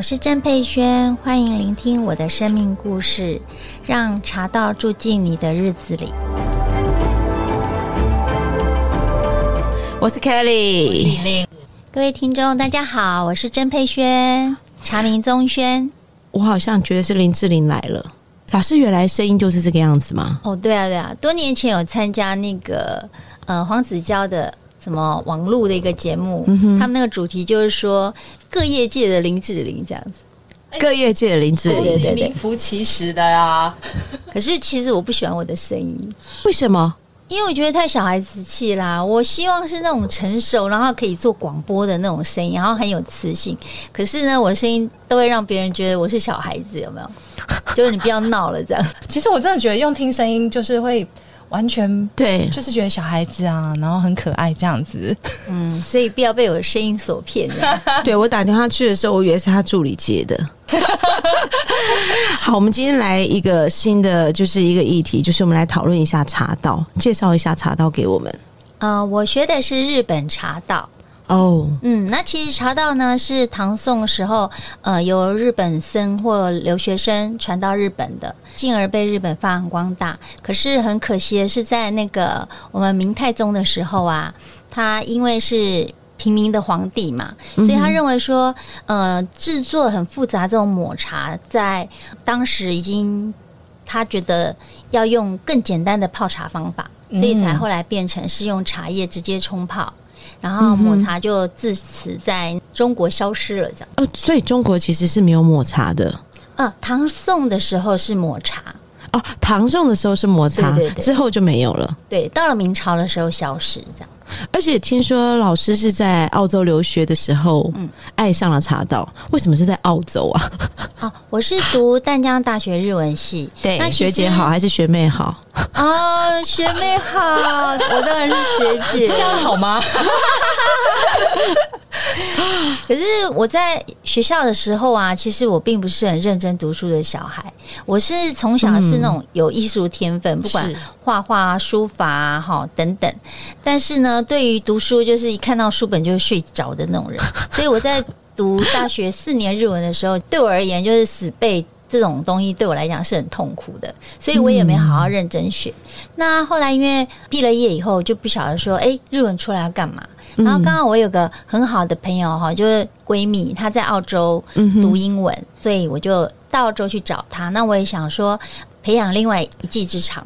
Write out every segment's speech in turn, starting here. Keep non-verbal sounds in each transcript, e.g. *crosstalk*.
我是郑佩轩，欢迎聆听我的生命故事，让茶道住进你的日子里。我是 Kelly，各位听众，大家好，我是郑佩轩，茶名宗轩。我好像觉得是林志玲来了。老师原来声音就是这个样子吗？哦，对啊，对啊，多年前有参加那个呃黄子佼的什么网络的一个节目，他们那个主题就是说各业界的林志玲这样子。各业界的林志对对，对名副其实的呀。*laughs* 可是其实我不喜欢我的声音，为什么？因为我觉得太小孩子气啦。我希望是那种成熟，然后可以做广播的那种声音，然后很有磁性。可是呢，我的声音都会让别人觉得我是小孩子，有没有？就是你不要闹了这样。*laughs* 其实我真的觉得用听声音就是会完全对，就是觉得小孩子啊，然后很可爱这样子。嗯，所以不要被我的声音所骗。*laughs* 对我打电话去的时候，我以为是他助理接的。*laughs* 好，我们今天来一个新的，就是一个议题，就是我们来讨论一下茶道，介绍一下茶道给我们。呃，我学的是日本茶道。哦，嗯，那其实茶道呢是唐宋时候，呃，由日本僧或留学生传到日本的，进而被日本发扬光大。可是很可惜的是，在那个我们明太宗的时候啊，他因为是平民的皇帝嘛，所以他认为说，呃，制作很复杂这种抹茶，在当时已经他觉得要用更简单的泡茶方法，所以才后来变成是用茶叶直接冲泡。然后抹茶就自此在中国消失了，这样。呃，所以中国其实是没有抹茶的。呃，唐宋的时候是抹茶，哦，唐宋的时候是抹茶，对对对之后就没有了。对，到了明朝的时候消失，这样。而且听说老师是在澳洲留学的时候，嗯爱上了茶道。为什么是在澳洲啊？哦，我是读淡江大学日文系，*laughs* 对那学姐好还是学妹好？哦，学妹好，我当然是学姐，这样好吗？*laughs* 可是我在学校的时候啊，其实我并不是很认真读书的小孩。我是从小是那种有艺术天分，不管画画啊、书法啊、哈等等。但是呢，对于读书，就是一看到书本就会睡着的那种人。所以我在读大学四年日文的时候，对我而言就是死背。这种东西对我来讲是很痛苦的，所以我也没好好认真学。那后来因为毕了业以后，就不晓得说，哎，日文出来要干嘛？然后刚好我有个很好的朋友哈，就是闺蜜，她在澳洲读英文，所以我就到澳洲去找她。那我也想说培养另外一技之长，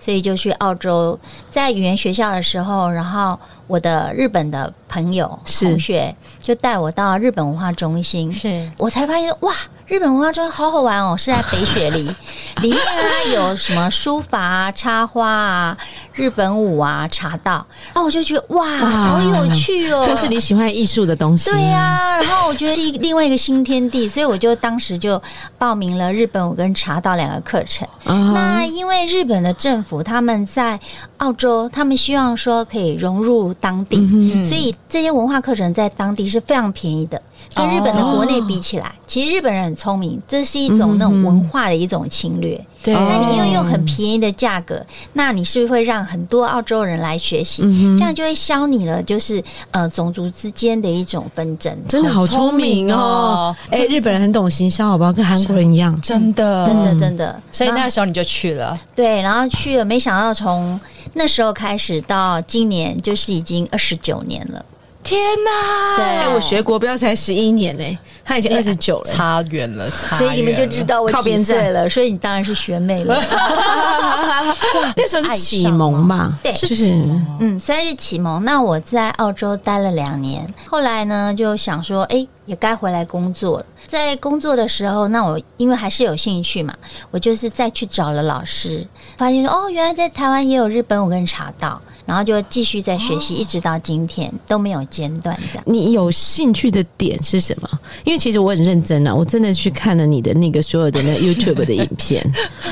所以就去澳洲，在语言学校的时候，然后我的日本的朋友是同学就带我到日本文化中心，是我才发现哇，日本文化中心好好玩哦，是在北雪梨，*laughs* 里面啊有什么书法啊、插花啊、日本舞啊、茶道，然后我就觉得哇，好有趣哦，都是你喜欢艺术的东西。对呀、然后我觉得是另外一个新天地，所以我就当时就报名了日本舞跟茶道两个课程。啊那因为日本的政府他们在澳洲，他们希望说可以融入当地，嗯所以这些文化课程在当地是非常便宜的。跟日本的国内比起来，其实日本人很聪明，这是一种那种文化的一种侵略。对那你又用很便宜的价格，那你是不是会让很多澳洲人来学习？嗯这样就会消弭了，就是呃种族之间的一种纷争。真的好聪明哦！哎、日本人很懂行销，好不好？跟韩国人一样。真的，真的真的，所以那时候你就去了，对，然后去了，没想到从那时候开始到今年，就是已经二十九年了。天哪！我学国标才十一年呢、他已经二十九了。差远了，差所以你们就知道我几靠边站岁了，所以你当然是学妹了。*laughs* 那时候是启蒙嘛？对就是嗯，虽然是启蒙，那我在澳洲待了两年，后来呢就想说，哎，也该回来工作了。在工作的时候，那我因为还是有兴趣嘛，我就是再去找了老师，发现说，哦，原来在台湾也有日本我跟查到。然后就继续在学习，一直到今天都没有间断这样。你有兴趣的点是什么？因为其实我很认真啊，我真的去看了你的那个所有的那个 *laughs* YouTube 的影片，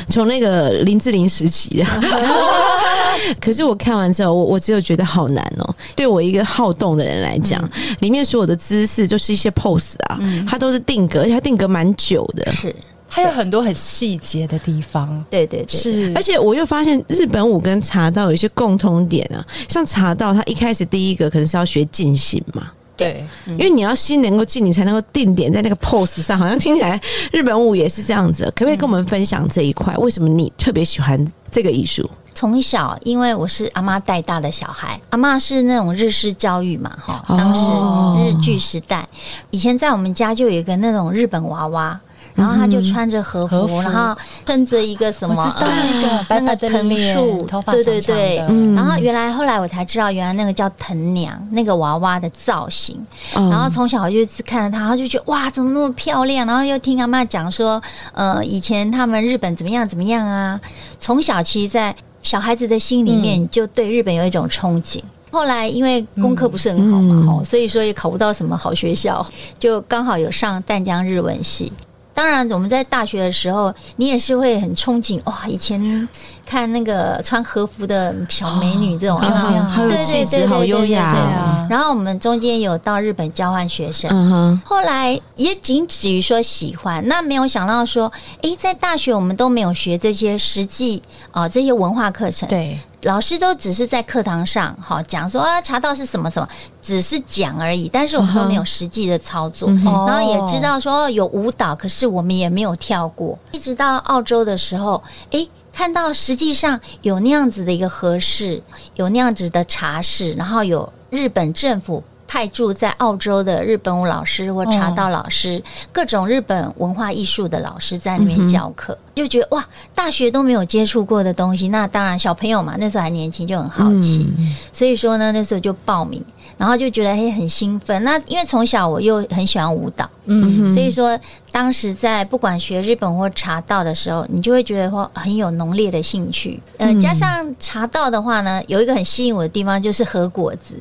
从那个林志玲时期的。*laughs* 可是我看完之后，我我只有觉得好难哦。对我一个好动的人来讲，里面所有的姿势就是一些 pose 啊，它都是定格，而且它定格蛮久的。是，它有很多很细节的地方，对对对，是而且我又发现日本舞跟茶道有一些共通点啊，像茶道，它一开始第一个可能是要学静心嘛，对，因为你要心能够静，你才能够定点在那个 pose 上。好像听起来日本舞也是这样子，可不可以跟我们分享这一块？为什么你特别喜欢这个艺术？从小，因为我是阿妈带大的小孩，阿妈是那种日式教育嘛，哈，哦当时日剧时代，以前在我们家就有一个那种日本娃娃。然后他就穿着和服，然后撑着一个什么，那个那个藤树，对对对。嗯然后原来后来我才知道，原来那个叫藤娘，那个娃娃的造型。嗯然后从小就一直看着她，就觉得哇，怎么那么漂亮？然后又听阿妈讲说，呃，以前他们日本怎么样怎么样啊。从小其实，在小孩子的心里面，就对日本有一种憧憬。后来因为功课不是很好嘛，嗯吼、所以说也考不到什么好学校，就刚好有上淡江日文系。当然，我们在大学的时候，你也是会很憧憬哇！以前看那个穿和服的小美女这种，漂亮有没有好有对对气质，好对对对优雅对对。啊哦。然后我们中间有到日本交换学生，嗯，后来也仅止于说喜欢，那没有想到说，诶，在大学我们都没有学这些实际啊、这些文化课程，对，老师都只是在课堂上好讲说啊，茶道是什么什么，只是讲而已，但是我们都没有实际的操作。然后也知道说哦有舞蹈，可是我们也没有跳过。一直到澳洲的时候，诶，看到实际上有那样子的一个合适，有那样子的茶室，然后有日本政府。派驻在澳洲的日本舞老师或茶道老师，各种日本文化艺术的老师在那边教课，就觉得哇，大学都没有接触过的东西，那当然小朋友嘛，那时候还年轻，就很好奇，嗯所以说呢，那时候就报名，然后就觉得嘿很兴奋。那因为从小我又很喜欢舞蹈，嗯，所以说当时在不管学日本或茶道的时候，你就会觉得说很有浓烈的兴趣。呃，加上茶道的话呢，有一个很吸引我的地方就是和果子。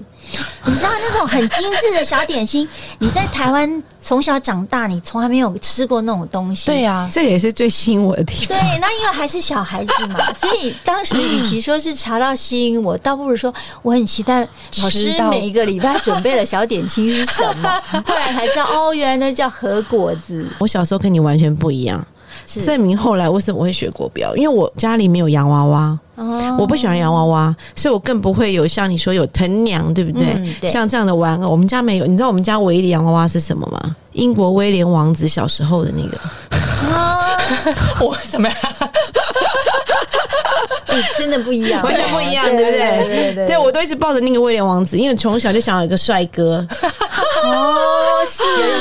你知道那种很精致的小点心，你在台湾从小长大，你从来没有吃过那种东西。对啊，这也是最吸引我的地对。，那因为还是小孩子嘛，所以当时与其说是查到吸引我，倒不如说我很期待老师每一个礼拜准备的小点心是什么。后来才知道，哦，原来那叫和果子。我小时候跟你完全不一样，是证明后来为什么我会学国标，因为我家里没有洋娃娃，哦我不喜欢洋娃娃，所以我更不会有像你说有藤娘，对不对？嗯对像这样的玩偶，我们家没有。你知道我们家唯一的洋娃娃是什么吗？英国威廉王子小时候的那个。啊，*laughs* 我什么 *laughs* 真的不一样，完全不一样，对对不对？对对对对我都一直抱着那个威廉王子，因为从小就想要有一个帅哥。*laughs*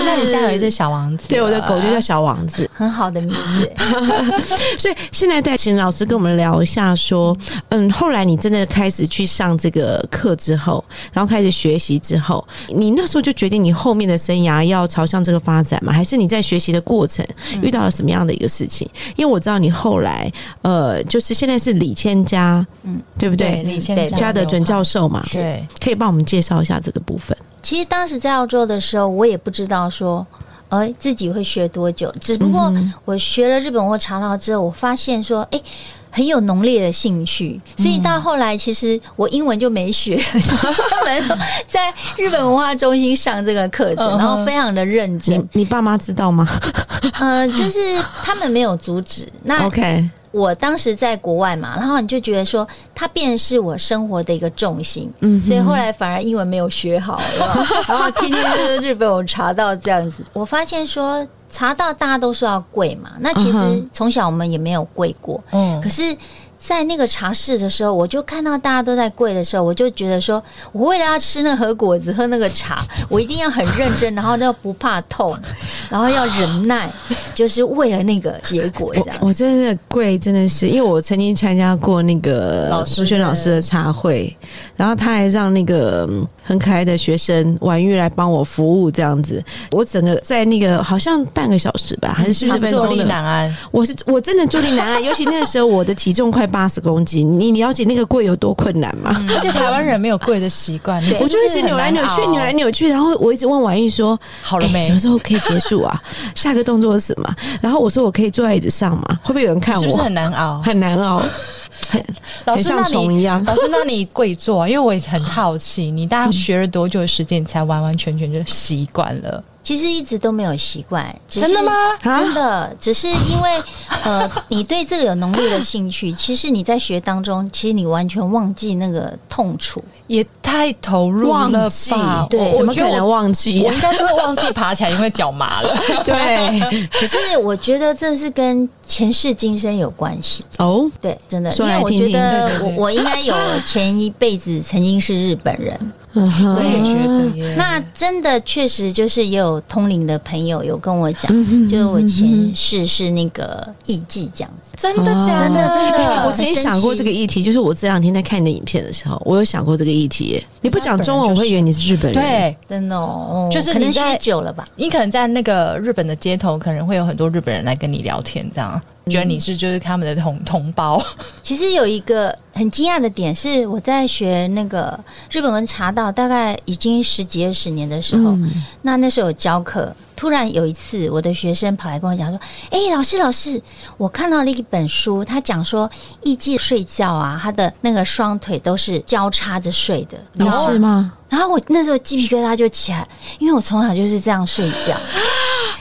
那你现在有一只小王子，对，我的狗就叫小王子。*laughs* 很好的名字。*laughs* 所以现在再请老师跟我们聊一下，说，嗯，后来你真的开始去上这个课之后，然后开始学习之后，你那时候就决定你后面的生涯要朝向这个发展吗？还是你在学习的过程遇到了什么样的一个事情？因为我知道你后来，呃，就是现在是李千家，嗯，对不对？对李千家的准教授嘛，对，可以帮我们介绍一下这个部分。其实当时在澳洲的时候，我也不知道说。呃，自己会学多久？只不过我学了日本或茶道之后，我发现说，哎、很有浓烈的兴趣，所以到后来，其实我英文就没学，就专门在日本文化中心上这个课程，然后非常的认真你。你爸妈知道吗呃，就是他们没有阻止。那？*laughs* OK，我当时在国外嘛，然后你就觉得说，它便是我生活的一个重心，嗯所以后来反而英文没有学好，然后 *laughs* 然后天天就是日本我查到这样子。我发现说查到大家都说要跪嘛，那其实从小我们也没有跪过，嗯可，是。在那个茶室的时候，我就看到大家都在跪的时候，我就觉得说，我为了要吃那盒果子、喝那个茶，我一定要很认真，然后要不怕痛，然后要忍耐，*laughs* 就是为了那个结果这样。我我真的贵，真的是，因为我曾经参加过那个老师苏轩老师的茶会，然后他还让那个嗯很可爱的学生婉玉来帮我服务，这样子，我整个在那个好像半个小时吧，还是四十分坐立钟的，难安。我是我真的坐立难安，*laughs* 尤其那个时候我的体重快八十公斤，你了解那个跪有多困难吗？而且台湾人没有跪的习惯，你 *laughs* 我就一直扭来扭去，扭来扭去，然后我一直问婉玉说：“哎好了没？什么时候可以结束啊？*laughs* 下个动作是什么？”然后我说：“我可以坐在椅子上吗？会不会有人看我？是不是很难熬？很难熬，*laughs* 很很老师，那像虫一你样。老师，那你跪坐啊，因为我也很好奇，你大概学了多久的时间，你才完完全全就习惯了？其实一直都没有习惯，只是真的吗？啊真的，只是因为 *laughs* 呃，你对这个有浓烈的兴趣，*laughs* 其实你在学当中，其实你完全忘记那个痛楚。也太投入了吧？对怎么可能？忘记啊？我我应该是会忘记爬起来，因为脚麻了。*laughs* 对，可是我觉得这是跟前世今生有关系。哦，对，真的，说因为我觉得我我应该有前一辈子曾经是日本人。嗯我也，觉得耶。那真的确实就是也有通灵的朋友有跟我讲，嗯就是我前世是那个艺妓这样子。真的假真的真的我曾经想过这个议题，就是我这两天在看你的影片的时候，我有想过这个议题。你不讲中文，我会以为你是日本人。，对。真的哦，就是可能你在学久了吧。你可能在那个日本的街头，可能会有很多日本人来跟你聊天，这样觉得你是就是他们的同同胞。*laughs* 其实有一个很惊讶的点是，我在学那个日本文茶道，大概已经十几二十年的时候，嗯那那时候有教课。突然有一次，我的学生跑来跟我讲说：“哎、老师，老师，我看到了一本书，他讲说艺妓睡觉啊，他的那个双腿都是交叉着睡的。你是吗？然后我那时候鸡皮疙瘩就起来，因为我从小就是这样睡觉。*laughs*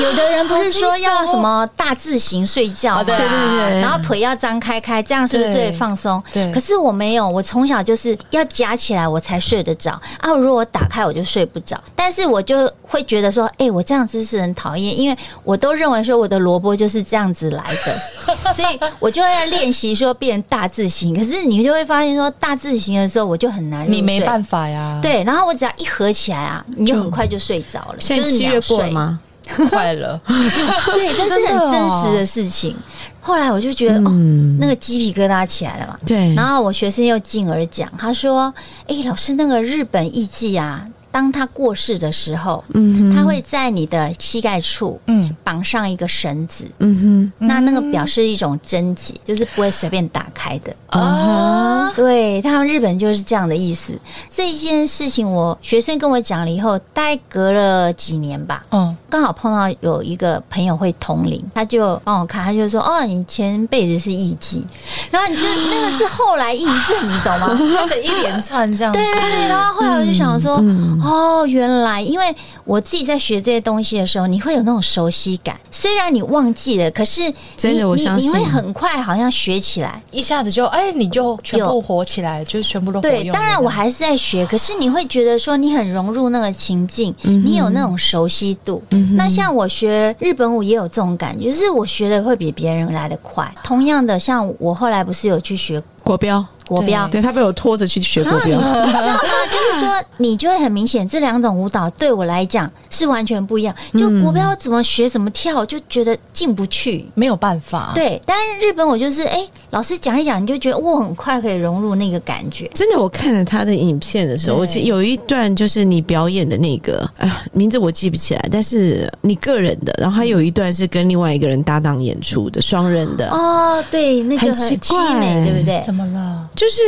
有的人不是说要什么大字型睡觉对对对对然后腿要张开开，这样是不是最放松？对可是我没有，我从小就是要夹起来我才睡得着啊！如果我打开我就睡不着，但是我就会觉得说，哎、我这样姿势很讨厌，因为我都认为说我的萝卜就是这样子来的，*laughs* 所以我就要练习说变大字型。可是你就会发现说大字型的时候我就很难，你没办法呀，，对，然后我只要一合起来啊，你就很快就睡着了，现就是秒在七月过？吗？*laughs* 快了。*laughs* 对，这是很真哦实的事情。后来我就觉得，哦，嗯那个鸡皮疙瘩起来了嘛。对，然后我学生又进而讲，他说：“哎、老师，那个日本艺妓啊，当他过世的时候，嗯他会在你的膝盖处嗯，绑上一个绳子，嗯那那个表示一种贞洁，就是不会随便打开的。哼啊对他们日本就是这样的意思。这件事情，我学生跟我讲了以后，大概隔了几年吧，嗯，刚好碰到有一个朋友会通灵，他就帮我看，他就说：“哦，你前辈子是艺妓，然后你就 *gasps* 那个是后来印证，你懂吗？” *laughs* 一连串这样子。对对对，然后后来我就想说，嗯哦，原来因为我自己在学这些东西的时候，你会有那种熟悉感，虽然你忘记了，可是你真的我你相信。你会很快好像学起来。一下子就哎，你就全部有活起来，就是全部都对，当然我还是在学，可是你会觉得说你很融入那个情境，你有那种熟悉度。那像我学日本舞也有这种感觉，就是我学的会比别人来的快。同样的，像我后来不是有去学国标，国标，对他被我拖着去学国标，你 *laughs* 知道吗？就是说，你就会很明显，这两种舞蹈对我来讲是完全不一样。就国标怎么学怎么跳，就觉得进不去。没有办法。，对，但是日本我就是，哎、老师讲一讲，你就觉得我很快可以融入那个感觉。真的，我看了他的影片的时候，对我记有一段就是你表演的那个啊，名字我记不起来，但是你个人的，然后还有一段是跟另外一个人搭档演出的双人的，哦，对，那个很很奇怪凄美，对不对？怎么了？就是。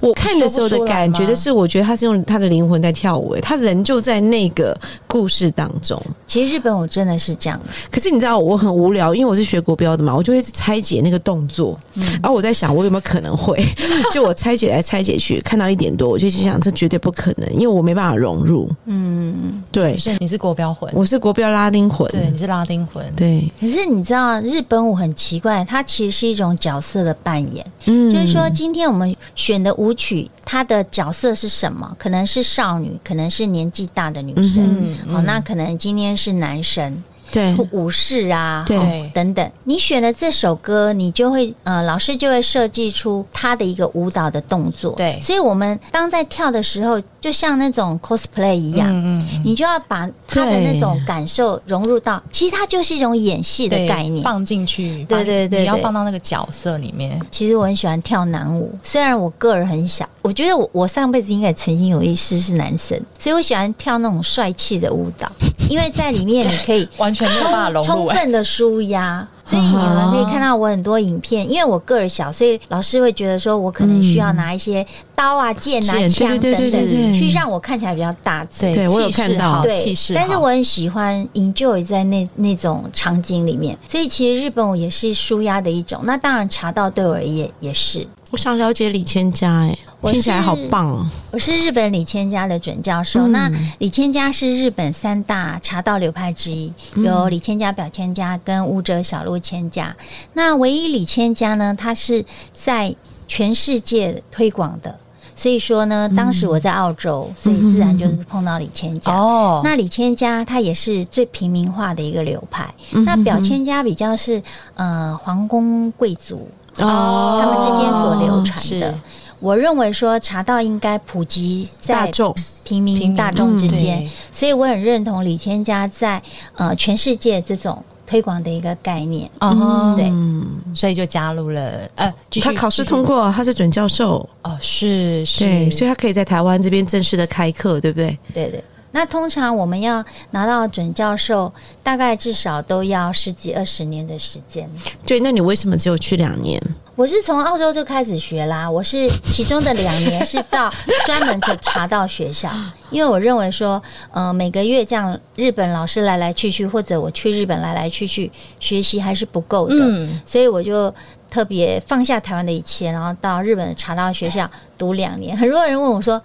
我看的时候的感觉，就是我觉得他是用他的灵魂在跳舞，诶他人就在那个故事当中。其实日本舞真的是这样的，可是你知道我很无聊，因为我是学国标的嘛，我就会拆解那个动作，然后我在想我有没有可能会，*laughs* 就我拆解来拆解去，看到一点多，我就心想这绝对不可能，因为我没办法融入。嗯。对，是你是国标魂，我是国标拉丁魂，对，你是拉丁魂。对，可是你知道，日本舞很奇怪，它其实是一种角色的扮演。嗯就是说，今天我们选的舞曲，她的角色是什么？可能是少女，可能是年纪大的女生。嗯哦，那可能今天是男生。对武士啊，对哦等等。你选了这首歌，你就会呃，老师就会设计出他的一个舞蹈的动作。对所以我们当在跳的时候，就像那种 cosplay 一样。嗯嗯，你就要把他的那种感受融入到，其实它就是一种演戏的概念。放进去，对对对你要放到那个角色里面。其实我很喜欢跳男舞，虽然我个人很小，我觉得我我上辈子应该曾经有一世是男生，所以我喜欢跳那种帅气的舞蹈，因为在里面你可以 *laughs* 完全没有办法融充入、充分的舒压。*laughs* 所以你们可以看到我很多影片，因为我个儿小，所以老师会觉得说我可能需要拿一些刀啊、剑啊、剑枪等等，去让我看起来比较大只。对对我有气势看到好对气势，但是我很喜欢 enjoy 在那那种场景里面，所以其实日本我也是舒压的一种。那当然茶道对我而言也是。我想了解李千家，哎，我听起来好棒哦。我是日本李千家的准教授。嗯那李千家是日本三大茶道流派之一，嗯有李千家、表千家跟武者小路千家。那唯一李千家呢，他是在全世界推广的。所以说呢，当时我在澳洲，所以自然就是碰到李千家。哦，那李千家他也是最平民化的一个流派，嗯那表千家比较是呃皇宫贵族哦他们之间所流传是。的。我认为说茶道应该普及在大众。平民大众之间，对。所以我很认同李千家在呃全世界这种推广的一个概念。哦，对。嗯，所以就加入了，呃，他考试通过，他是准教授，哦，是是，所以他可以在台湾这边正式的开课，对不对？对对。那通常我们要拿到准教授，大概至少都要十几二十年的时间。对，那你为什么只有去两年？我是从澳洲就开始学啦，我是其中的两年是到专门去查到学校，*laughs* 因为我认为说，呃，每个月这样日本老师来来去去，或者我去日本来来去去学习还是不够的，嗯，所以我就特别放下台湾的一切，然后到日本查到学校读两年。很多人问我说。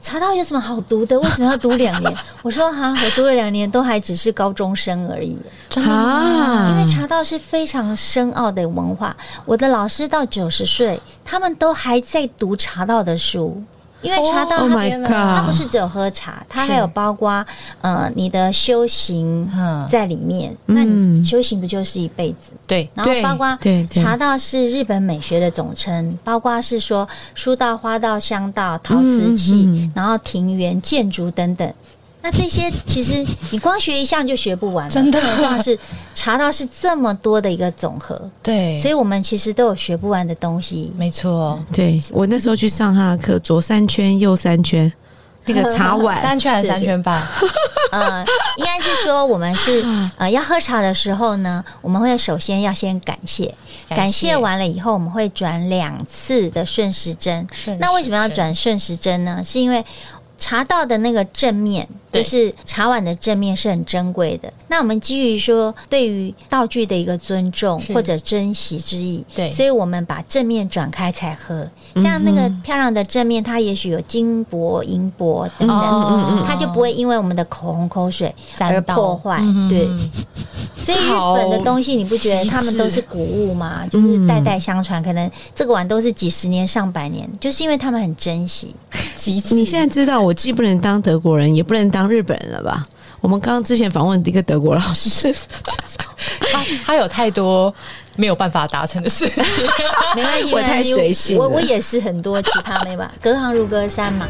茶道有什么好读的？为什么要读两年？*laughs* 我说哈，我读了两年，都还只是高中生而已。真的因为茶道是非常深奥的文化，我的老师到九十岁，他们都还在读茶道的书。因为茶道，Oh 它它不是只有喝茶，它还有包括呃你的修行嗯在里面。嗯那你修行不就是一辈子？对，然后包括对对茶道是日本美学的总称，包括是说书道、花道、香道、陶瓷器，嗯嗯嗯然后庭园、建筑等等。那这些其实你光学一项就学不完了，真的更何况是茶道是这么多的一个总和，*laughs* 对，所以我们其实都有学不完的东西。没错，对我那时候去上他的课，左三圈，右三圈，*laughs* 那个茶碗，*laughs* 三圈还是三圈半？呃，应该是说我们是呃要喝茶的时候呢，我们会首先要先感谢，感感谢谢完了以后，我们会转两次的顺时针。顺那为什么要转顺时针呢？是因为茶道的那个正面，就是茶碗的正面是很珍贵的。那我们基于说对于道具的一个尊重或者珍惜之意，对所以我们把正面转开才喝。像那个漂亮的正面，它也许有金箔、银箔等等，哦它就不会因为我们的口红口水而破坏。嗯对，所以日本的东西，你不觉得他们都是古物吗？就是代代相传，可能这个碗都是几十年、上百年，就是因为他们很珍惜。极致。你现在知道我既不能当德国人，也不能当日本人了吧？我们刚刚之前访问一个德国老师，*laughs* 他他有太多没有办法达成的事情。没关系，*laughs* 我太随性我我也是很多其他没吧，隔行如隔山嘛。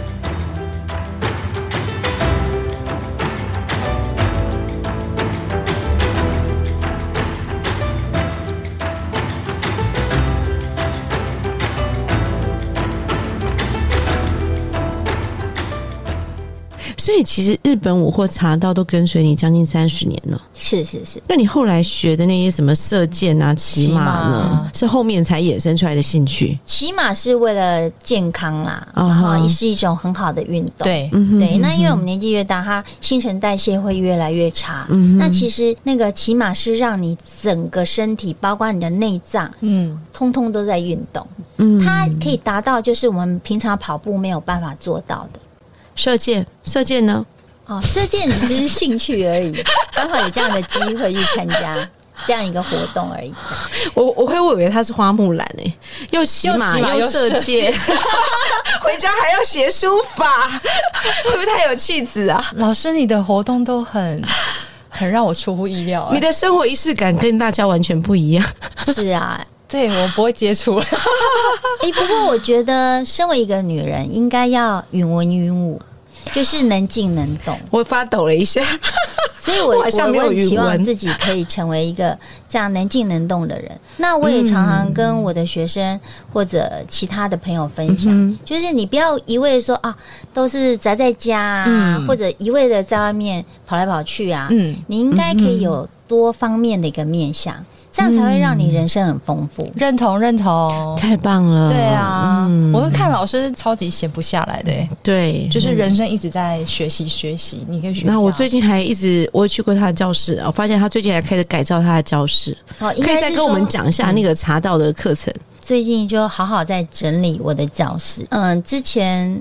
所以其实日本舞或茶道都跟随你将近三十年了。是是是，那你后来学的那些什么射箭啊、骑马骑呢马？是后面才衍生出来的兴趣？骑马是为了健康啦，然后也是一种很好的运动。。对，对，那因为我们年纪越大，它新陈代谢会越来越差。嗯哼那其实那个骑马是让你整个身体，包括你的内脏，嗯，通通都在运动。嗯它可以达到就是我们平常跑步没有办法做到的。射箭，射箭呢？哦，射箭只是兴趣而已，*laughs* 刚好有这样的机会去参加这样一个活动而已。我我会以为他是花木兰诶、又骑马又骑马又射射箭，*laughs* 回家还要写书法，*laughs* 会不会太有气质啊？老师，你的活动都很很让我出乎意料、你的生活仪式感跟大家完全不一样。是啊，对我不会接触，*laughs* 诶，不过我觉得，身为一个女人，应该要允文允武，就是能静能动。我发抖了一下，所以我 *laughs* 我好像没有我很期望自己可以成为一个这样能静能动的人。那我也常常跟我的学生或者其他的朋友分享，嗯就是你不要一味地说啊，都是宅在家啊，嗯。或者一味的在外面跑来跑去啊。嗯，你应该可以有多方面的一个面向，这样才会让你人生很丰富。认同认同。太棒了。对啊，嗯我跟看老师超级闲不下来的、欸，对，就是人生一直在学习学习，你可以学。那我最近还一直，我有去过他的教室，我发现他最近还开始改造他的教室，哦，应可以再跟我们说讲一下那个茶道的课程。最近就好好在整理我的教室。嗯，之前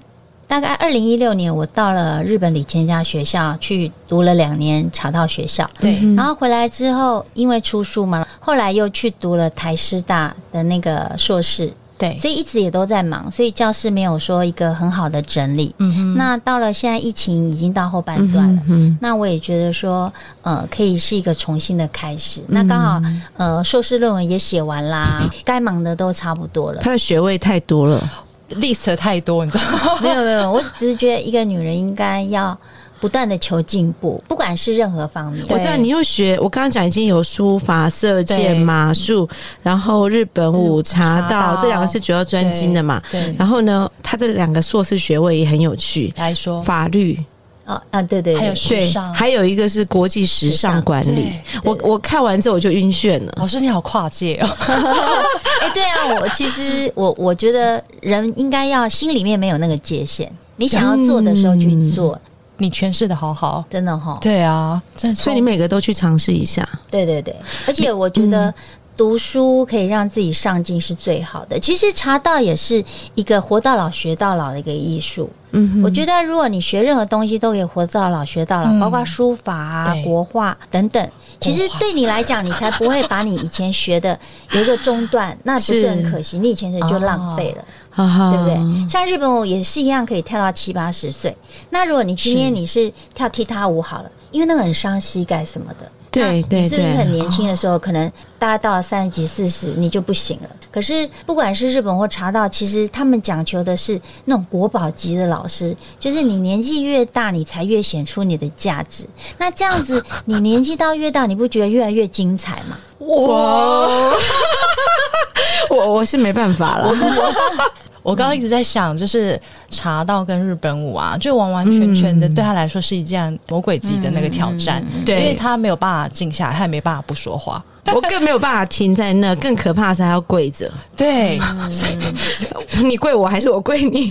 大概二零一六年，我到了日本里千家学校去读了两年茶道学校。对嗯然后回来之后，因为出书嘛，后来又去读了台师大的那个硕士，对，所以一直也都在忙，所以教室没有说一个很好的整理。嗯哼，那到了现在疫情已经到后半段了，嗯那我也觉得说，呃，可以是一个重新的开始。那刚好，呃，硕士论文也写完啦，该忙的都差不多了。他的学位太多了，list 太多，你知道吗？*laughs* 没有没有，我只是觉得一个女人应该要不断的求进步，不管是任何方面。我知道你又学，我刚刚讲已经有书法、射箭、马术，然后日本舞、茶道这两个是主要专精的嘛。对，然后呢，他的两个硕士学位也很有趣，来说，法律哦啊，对对对，还有时，尚还有一个是国际时尚管理。我我看完之后我就晕眩了。老师你好跨界哦，*laughs* 哎，对啊，我其实我我觉得人应该要心里面没有那个界限，你想要做的时候去做，你诠释的好好。真的哈。对啊，所以你每个都去尝试一下。对对对，而且我觉得读书可以让自己上进是最好的。其实茶道也是一个活到老学到老的一个艺术。嗯，我觉得如果你学任何东西都可以活到老学到老，嗯包括书法啊、国画等等。其实对你来讲，你才不会把你以前学的有一个中断，*laughs* 那不是是很可惜？你以前的就浪费了。对不对？像日本舞也是一样，可以跳到七八十岁。那如果你今天你是跳踢踏舞好了，因为那个很伤膝盖什么的。对你是不是很年轻的时候，可能大家到了三十几、四十，你就不行了？可是不管是日本或茶道，其实他们讲求的是那种国宝级的老师，就是你年纪越大，你才越显出你的价值。那这样子，*laughs* 你年纪到越大，你不觉得越来越精彩吗？哇，*laughs* 我我是没办法了。我刚刚一直在想，就是茶道跟日本舞啊，就完完全全的嗯对他来说是一件魔鬼级的那个挑战，对因为他没有办法静下来，他也没办法不说话。我更没有办法停在那，更可怕的是还要跪着。对，你跪我还是我跪你？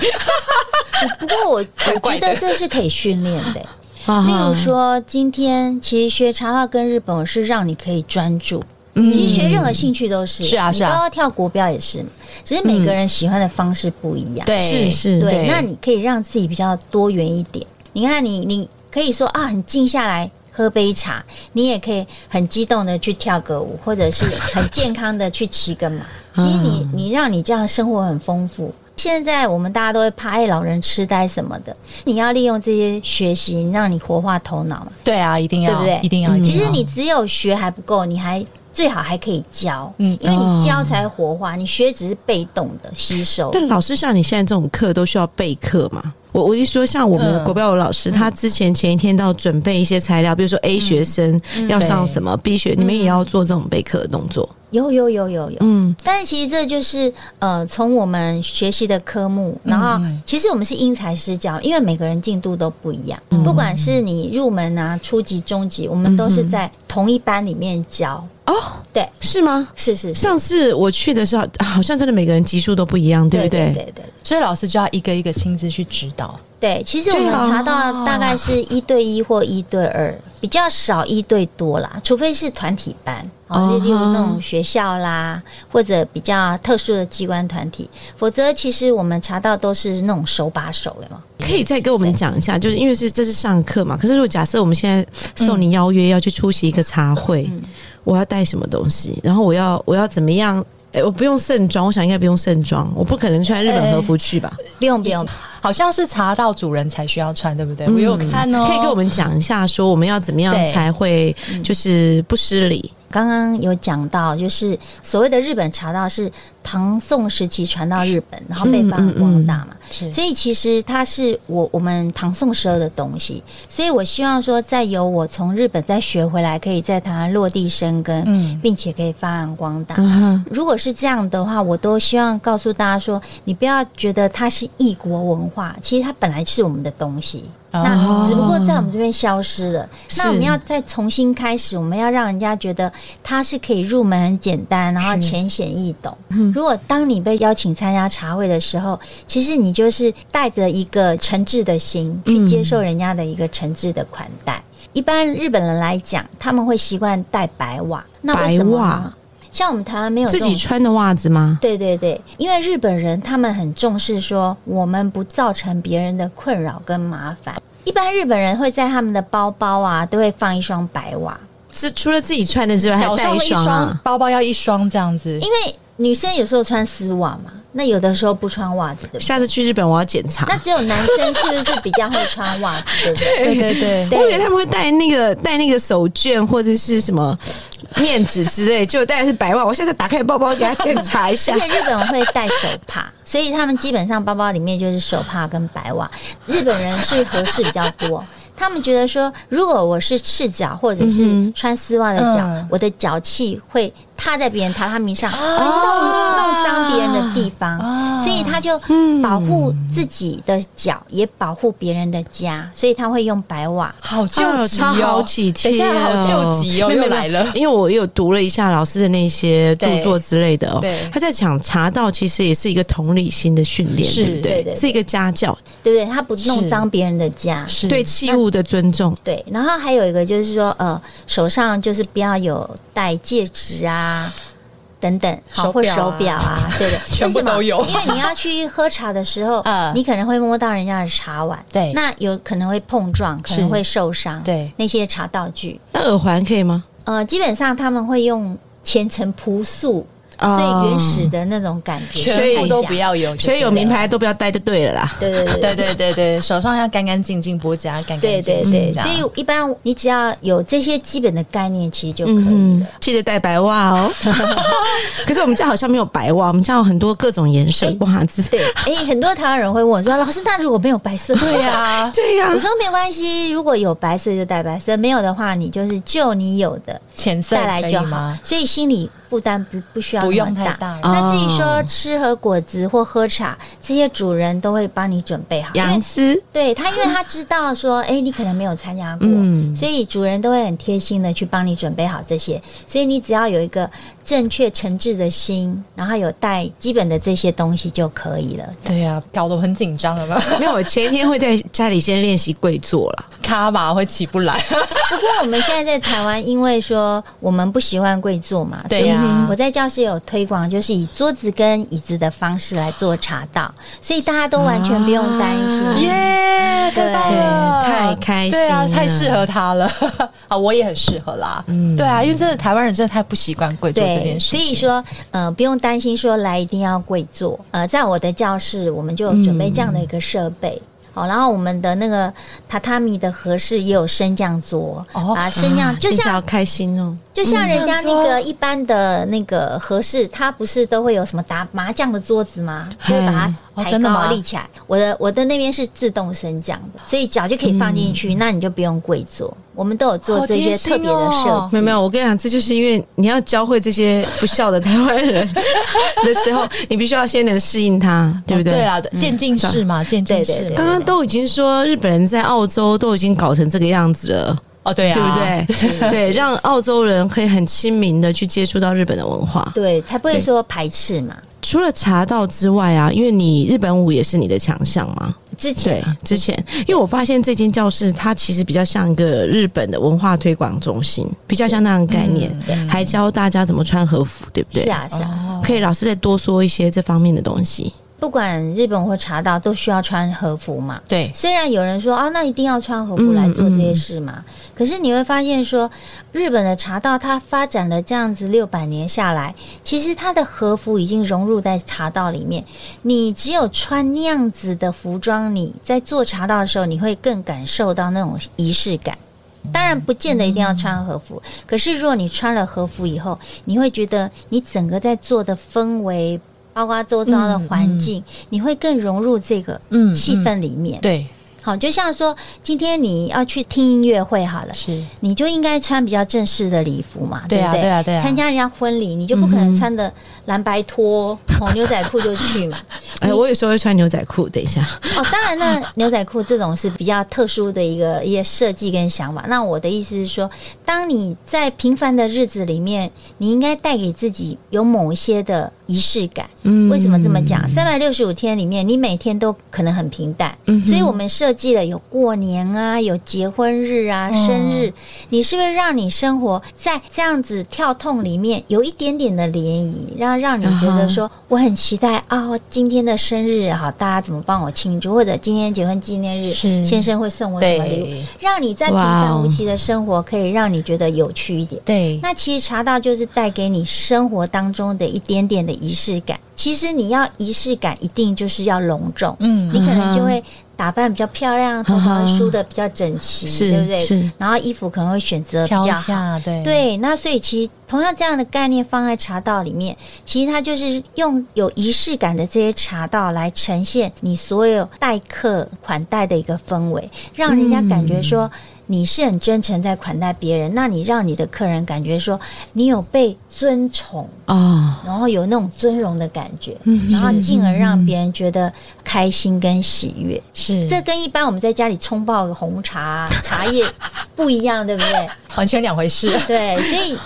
*laughs* 不过我我觉得这是可以训练的、*laughs* 例例如，说，今天其实学茶道跟日本舞是让你可以专注。嗯其实学任何兴趣都是，是啊是啊你包括跳国标也是嘛，只是每个人喜欢的方式不一样。对是是，对，对那你可以让自己比较多元一点。你看你，你可以说啊，很静下来喝杯茶，你也可以很激动的去跳个舞，或者是很健康的去骑个马。*laughs* 其实你你让你这样生活很丰富。现在我们大家都会怕哎老人痴呆什么的，你要利用这些学习，让你活化头脑嘛。对啊，一定要，对不对一定要。嗯一定要其实你只有学还不够，你还最好还可以教，嗯因为哦你教才活化，你学只是被动的吸收。但老师像你现在这种课都需要备课嘛？我我一说像我们国标舞老师，他之前前一天都要准备一些材料，比如说 A 学生要上什么，B 学你们也要做这种备课的动作。有有有有有，嗯，但是其实这就是呃，从我们学习的科目，然后嗯其实我们是因材施教，因为每个人进度都不一样，嗯。不管是你入门啊、初级、中级，我们都是在同一班里面教。哦，对，是吗？是是是，上次我去的时候，啊好像真的每个人级数都不一样，对不对？对对对所以老师就要一个一个亲自去指导。对，其实我们查到大概是一对一或一对二，比较少一对多啦，除非是团体班。哦，哦例如那种学校啦，或者比较特殊的机关团体，否则其实我们查到都是那种手把手的嘛。可以再跟我们讲一下，就是因为是这是上课嘛。可是如果假设我们现在受你邀约要去出席一个茶会，嗯我要带什么东西？然后我要我要怎么样哎、我不用盛装，我想应该不用盛装，我不可能穿日本和服去吧？不用不用，好像是查到主人才需要穿，对不对？我有看哦，可以跟我们讲一下，说我们要怎么样才会就是不失礼？刚刚有讲到，就是所谓的日本茶道是唐宋时期传到日本，然后被发扬光大嘛。是。所以其实它是我我们唐宋时候的东西，所以我希望说，再由我从日本再学回来，可以在台湾落地生根，嗯。并且可以发扬光大。嗯，如果是这样的话，我都希望告诉大家说，你不要觉得它是异国文化，其实它本来是我们的东西，哦那只不过在我们这边消失了。是那我们要再重新开始，我们要让人家觉得它是可以入门很简单，然后浅显易懂。如果当你被邀请参加茶会的时候，其实你就是带着一个诚挚的心去接受人家的一个诚挚的款待。一般日本人来讲，他们会习惯带白袜，那为什么？像我们台湾没有自己穿的袜子吗？对对对，因为日本人他们很重视说，我们不造成别人的困扰跟麻烦。一般日本人会在他们的包包啊，都会放一双白袜，是除了自己穿的之外，还带一双啊？包包要一双这样子因，为女生有时候穿丝袜嘛，那有的时候不穿袜子，对不对？下次去日本我要检查。那只有男生是不是比较会穿袜子，对不对？*laughs* 对对对，我以为他们会带那个带那个手绢或者是什么面纸之类，结果带的是白袜。我下次打开包包给他检查一下而。且日本人会戴手帕，所以他们基本上包包里面就是手帕跟白袜。日本人是合适比较多。他们觉得说，如果我是赤脚或者是嗯穿丝袜的脚，嗯我的脚气会踏在别人榻榻米上，弄啊。弄脏别人的地方，啊。所以他就保护自己的脚，也保护别人的家，所以他会用白瓦。好救急超好哦，几天、等一下好救急哦，又来了，因为我有读了一下老师的那些著作之类的哦对，他在讲茶道其实也是一个同理心的训练，对不对？对对对。是一个家教，对不对？他不弄脏别人的家，是。对器物的尊重。对，然后还有一个就是说，呃，手上就是不要有戴戒指啊。等等，好或手表啊。手表啊，*laughs* 对的，全部都有。*laughs* 因为你要去喝茶的时候，*laughs* 嗯。你可能会摸到人家的茶碗，对。那有可能会碰撞，可能会受伤，对。那些茶道具，那耳环可以吗？呃，基本上他们会用虔诚朴素，哦所以原始的那种感觉，全部都不要有，所以有名牌都不要戴就对了啦。对，对对对对对对，手上要干干净净，脖子要干干对净净，对对，对所以一般你只要有这些基本的概念，其实就可以嗯了。，记得带白袜哦。*laughs* 可是我们家好像没有白袜，我们家有很多各种颜色袜子。对，哎、很多台湾人会问我说：“老师，那如果没有白色？”对呀、对呀、我说没关系，如果有白色就带白色，没有的话，你就是就你有的浅色带来就好可以吗？。所以心理负担不不需要不那么大。用太大，那至于哦说吃和果子或喝茶，这些主人都会帮你准备好，因为杨丝，对他，因为他知道说，哎、你可能没有参加过，嗯所以主人都会很贴心的去帮你准备好这些。所以你只要有一个正确诚挚的心，然后有带基本的这些东西就可以了。对呀，搞得我很紧张了吧？没有，我前一天会在家里先练习跪坐了。卡吧会起不来，*laughs* 不过我们现在在台湾，因为说我们不习惯跪坐嘛，对呀所以我在教室有推广，就是以桌子跟椅子的方式来做茶道，所以大家都完全不用担心。啊耶，太棒了，对太开心对啊，了太适合他了。*laughs* 啊，我也很适合啦，嗯。对啊，因为真的台湾人真的太不习惯跪坐这，件事情，所以说，呃，不用担心说来一定要跪坐。呃，在我的教室，我们就准备这样的一个设备。好，然后我们的那个榻榻米的合适也有升降桌，哦啊，升降就像开心哦。就像人家那个一般的那个合适，它不是都会有什么打麻将的桌子吗？就会把哦它抬高真的吗立起来。我的我的那边是自动升降的，所以脚就可以放进去，那你就不用跪坐。我们都有做这些特别的设哦计。没有没有，我跟你讲，这就是因为你要教会这些不孝的台湾人的时候，你必须要先能适应他，对不对？哦对啦，渐进式嘛，渐进式刚刚都已经说日本人在澳洲都已经搞成这个样子了，哦，对啊对啊，不对？对，让澳洲人可以很亲民的去接触到日本的文化。对，才不会对说排斥嘛。除了茶道之外啊，因为你日本舞也是你的强项嘛，之前啊，之前，因为我发现这间教室它其实比较像一个日本的文化推广中心，比较像那样的概念，嗯还教大家怎么穿和服，对不对？是啊是啊。哦，可以老师再多说一些这方面的东西。不管日本或茶道都需要穿和服嘛。对，虽然有人说啊，那一定要穿和服来做这些事嘛，可是你会发现说，日本的茶道它发展了这样子六百年下来，其实它的和服已经融入在茶道里面。你只有穿那样子的服装，你在做茶道的时候，你会更感受到那种仪式感。当然，不见得一定要穿和服，可是如果你穿了和服以后，你会觉得你整个在做的氛围，包括周遭的环境，你会更融入这个嗯气氛里面。对，好，就像说今天你要去听音乐会好了，是，你就应该穿比较正式的礼服嘛，对啊不对？对啊对啊参加人家婚礼，你就不可能穿的蓝白拖、红牛仔裤就去嘛。*laughs* 哎，我有时候会穿牛仔裤。等一下，哦，当然呢，*laughs* 牛仔裤这种是比较特殊的一个一些设计跟想法。那我的意思是说，当你在平凡的日子里面，你应该带给自己有某一些的仪式感。嗯。为什么这么讲？三百六十五天里面，你每天都可能很平淡，嗯所以我们设计了有过年啊，有结婚日啊、嗯生日，你是不是让你生活在这样子跳痛里面有一点点的涟漪，让让你觉得说我很期待啊、今天的生日好，大家怎么帮我庆祝，或者今天结婚纪念日，先生会送我什么礼物，让你在平凡无奇的生活可以让你觉得有趣一点。对，那其实茶道就是带给你生活当中的一点点的仪式感。其实你要仪式感，一定就是要隆重，嗯你可能就会打扮比较漂亮，头发梳的比较整齐，*laughs* 是对不对？是然后衣服可能会选择比较好。下，对，对，那所以其实同样这样的概念放在茶道里面，其实它就是用有仪式感的这些茶道来呈现你所有待客款待的一个氛围，让人家感觉说你是很真诚在款待别人，那你让你的客人感觉说你有被尊崇，啊，然后有那种尊荣的感觉，嗯然后进而让别人觉得开心跟喜悦。是这跟一般我们在家里冲泡个红茶、*laughs* 茶叶不一样，对不对？*laughs* 完全两回事。对，所以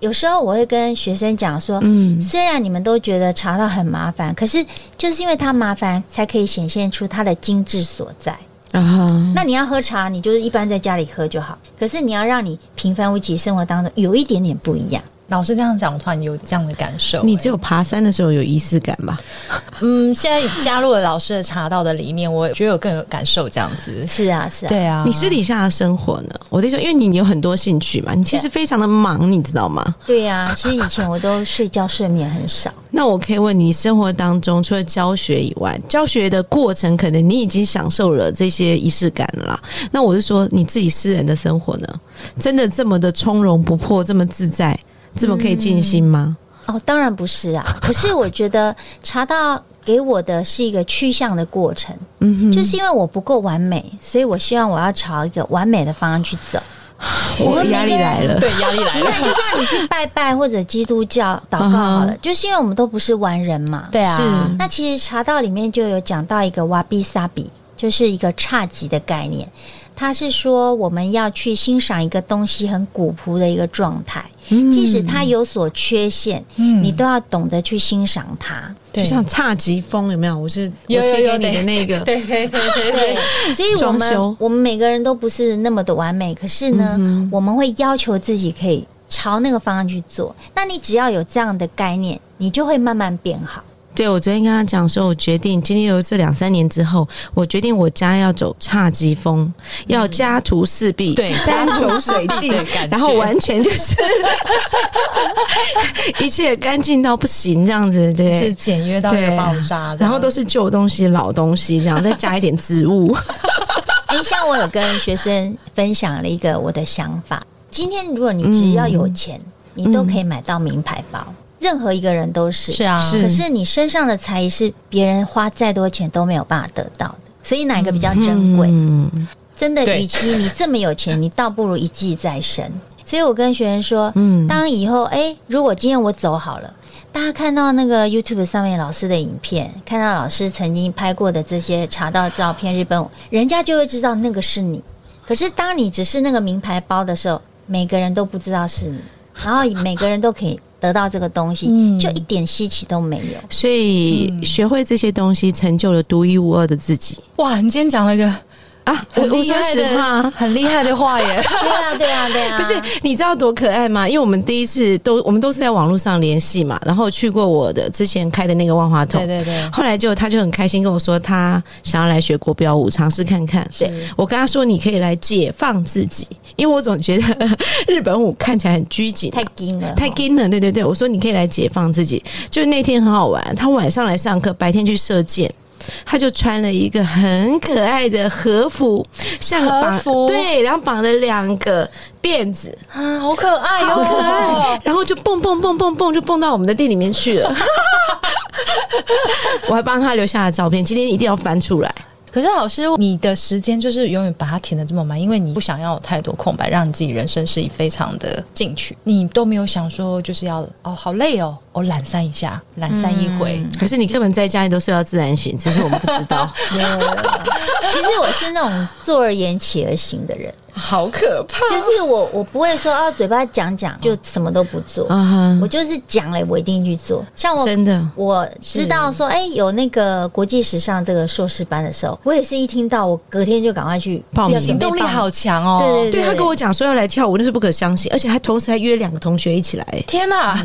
有时候我会跟学生讲说，嗯，虽然你们都觉得茶道很麻烦，可是就是因为它麻烦，才可以显现出它的精致所在。啊，那你要喝茶，你就是一般在家里喝就好。可是你要让你平凡无奇生活当中有一点点不一样。老师这样讲，我突然有这样的感受。你只有爬山的时候有仪式感吧？嗯，现在加入了老师的茶道的理念，我觉得有更有感受这样子。是啊，是啊。对啊，你私底下的生活呢？我在说，因为你有很多兴趣嘛，你其实非常的忙，你知道吗？对呀、其实以前我都睡觉睡眠很少。*laughs* 那我可以问你，生活当中除了教学以外，教学的过程可能你已经享受了这些仪式感了啦。那我是说，你自己私人的生活呢，真的这么的从容不迫，这么自在，这么可以静心吗？哦，当然不是啊。*laughs* 可是我觉得茶道给我的是一个趋向的过程，嗯哼，就是因为我不够完美，所以我希望我要朝一个完美的方向去走。*laughs* 我压力来了。*laughs* 对压力来了。那就算你去拜拜或者基督教祷告好了嗯，就是因为我们都不是完人嘛。对啊，是那其实茶道里面就有讲到一个瓦比萨比，就是一个差级的概念。它是说我们要去欣赏一个东西很古朴的一个状态，嗯即使它有所缺陷，嗯你都要懂得去欣赏它。对就像侘寂风有没有？我是有有有我贴给你的那个，*laughs* 对对对对对，所以我们我们每个人都不是那么的完美，可是呢，嗯我们会要求自己可以朝那个方向去做。那你只要有这样的概念，你就会慢慢变好。对，我昨天跟他讲说，我决定今天有这两三年之后，我决定我家要走侘寂风，要家徒四壁，对山穷水尽对感，觉然后完全就是 *laughs* 一切干净到不行这样子，对是对。简约到一个爆炸，然后都是旧东西、老东西，这样再加一点植物。*laughs* 哎，像我有跟学生分享了一个我的想法。今天如果你只要有钱，你都可以买到名牌包，任何一个人都是。是啊，可是你身上的才艺是别人花再多钱都没有办法得到的，所以哪一个比较珍贵？嗯真的，与其你这么有钱，你倒不如一技在身。所以我跟学员说，嗯当以后哎，如果今天我走好了，大家看到那个 YouTube 上面老师的影片，看到老师曾经拍过的这些茶道照片，日本人家就会知道那个是你。可是当你只是那个名牌包的时候，每个人都不知道是你，然后每个人都可以得到这个东西，嗯就一点稀奇都没有。所以学会这些东西，成就了独一无二的自己。哇，你今天讲了一个啊，我我说实话，很厉害的话耶。*laughs* 对啊，对啊，对啊，不是，你知道多可爱吗？因为我们第一次都我们都是在网络上联系嘛，然后去过我的之前开的那个万花筒，对对对，后来就他就很开心跟我说，他想要来学国标舞，尝试看看。对我跟他说，你可以来解放自己，因为我总觉得 *laughs* 日本舞看起来很拘谨，太紧了，太紧了。对对对，我说你可以来解放自己。就那天很好玩，他晚上来上课，白天去射箭。他就穿了一个很可爱的和服，像个和服对，然后绑了两个辫子，啊，好可爱哟，好可爱，然后就蹦蹦蹦蹦蹦，就蹦到我们的店里面去了。*laughs* 我还帮他留下了照片，今天一定要翻出来。可是老师，你的时间就是永远把它填的这么满，因为你不想要有太多空白，让你自己人生是以非常的进取。你都没有想说就是要哦，好累哦，我懒散一下，懒散一回。可是你根本在家里都睡到自然醒，只是我们不知道。没有。其实我是那种坐而言起而行的人，好可怕。就是我我不会说啊，嘴巴讲讲就什么都不做，啊我就是讲了我一定去做。像我真的？我知道说，哎、有那个国际时尚这个硕士班的时候，我也是一听到，我隔天就赶快去报名。行动力好强哦！对对他跟我讲说要来跳舞，那是不可相信，而且还同时还约两个同学一起来，天哪，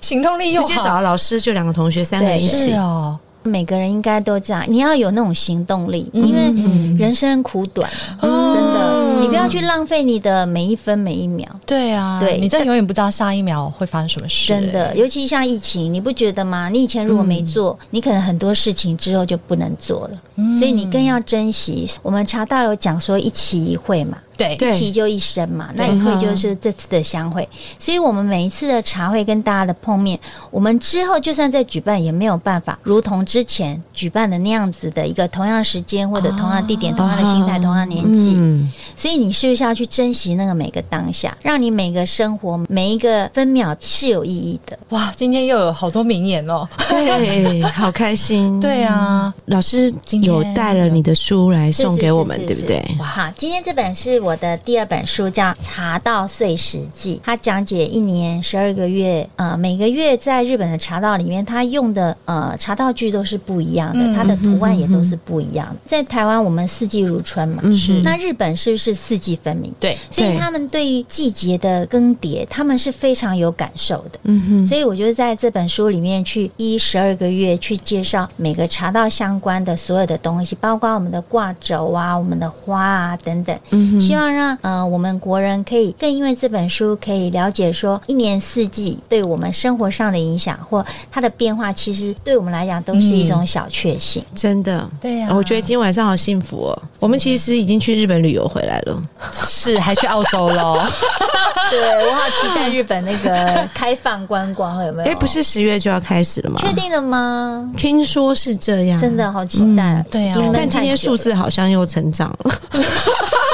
行动力又好。直接找老师就两个同学三个人一是。起。哦，每个人应该都这样，你要有那种行动力，嗯因为人生苦短，哦真的，你不要去浪费你的每一分每一秒。对啊，对你真的永远不知道下一秒会发生什么事、真的，尤其像疫情，你不觉得吗？你以前如果没做，你可能很多事情之后就不能做了，嗯所以你更要珍惜。我们查道有讲说一期一会嘛，对对一期就一生嘛，那一会就是这次的相会。所以我们每一次的茶会跟大家的碰面，我们之后就算再举办，也没有办法如同之前举办的那样子的一个同样时间或者同样地点、同样的心态、同样年纪。嗯，所以你是不是要去珍惜那个每个当下，让你每个生活每一个分秒是有意义的？哇，今天又有好多名言哦。对，好开心。*laughs* 对啊，老师今天有带了你的书来送给我们，是是是对不对？哇，好，今天这本是我的第二本书，叫《茶道碎石记》，它讲解一年十二个月，呃，每个月在日本的茶道里面，它用的呃茶道具都是不一样的，嗯它的图案也都是不一样的。在台湾，我们四季如春嘛，嗯是那日本是不是四季分明？对，所以他们对于季节的更迭，他们是非常有感受的。嗯哼，所以我就在这本书里面去一十二个月去介绍每个茶道相关的所有的东西，包括我们的挂轴啊、我们的花啊等等。嗯哼希望让呃我们国人可以更因为这本书可以了解说一年四季对我们生活上的影响或它的变化，其实对我们来讲都是一种小确幸。真的。对呀、我觉得今天晚上好幸福哦！我们其实已经去日本旅游回来了，是还去澳洲喽。*laughs* 对我好期待日本那个开放观光，有没有？哎，不是十月就要开始了吗？确定了吗？听说是这样，真的好期待，对啊已经闷但今天数字好像又成长了。*laughs*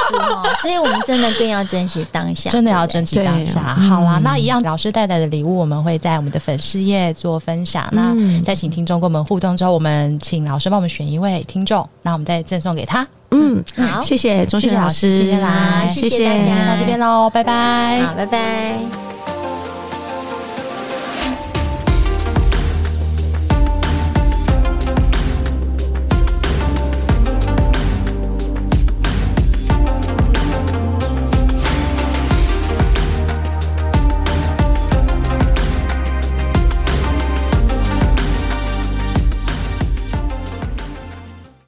是哦，所以我们真的更要珍惜当下，真的要珍惜当下。对好啦，嗯那一样老师带来的礼物，我们会在我们的粉丝页做分享。那嗯在请听众跟我们互动之后，我们请老师帮我们选一位听众，那我们再赠送给他。嗯，好谢谢钟谢谢老师师今天来谢谢大家到这边喽，拜拜。好，拜拜。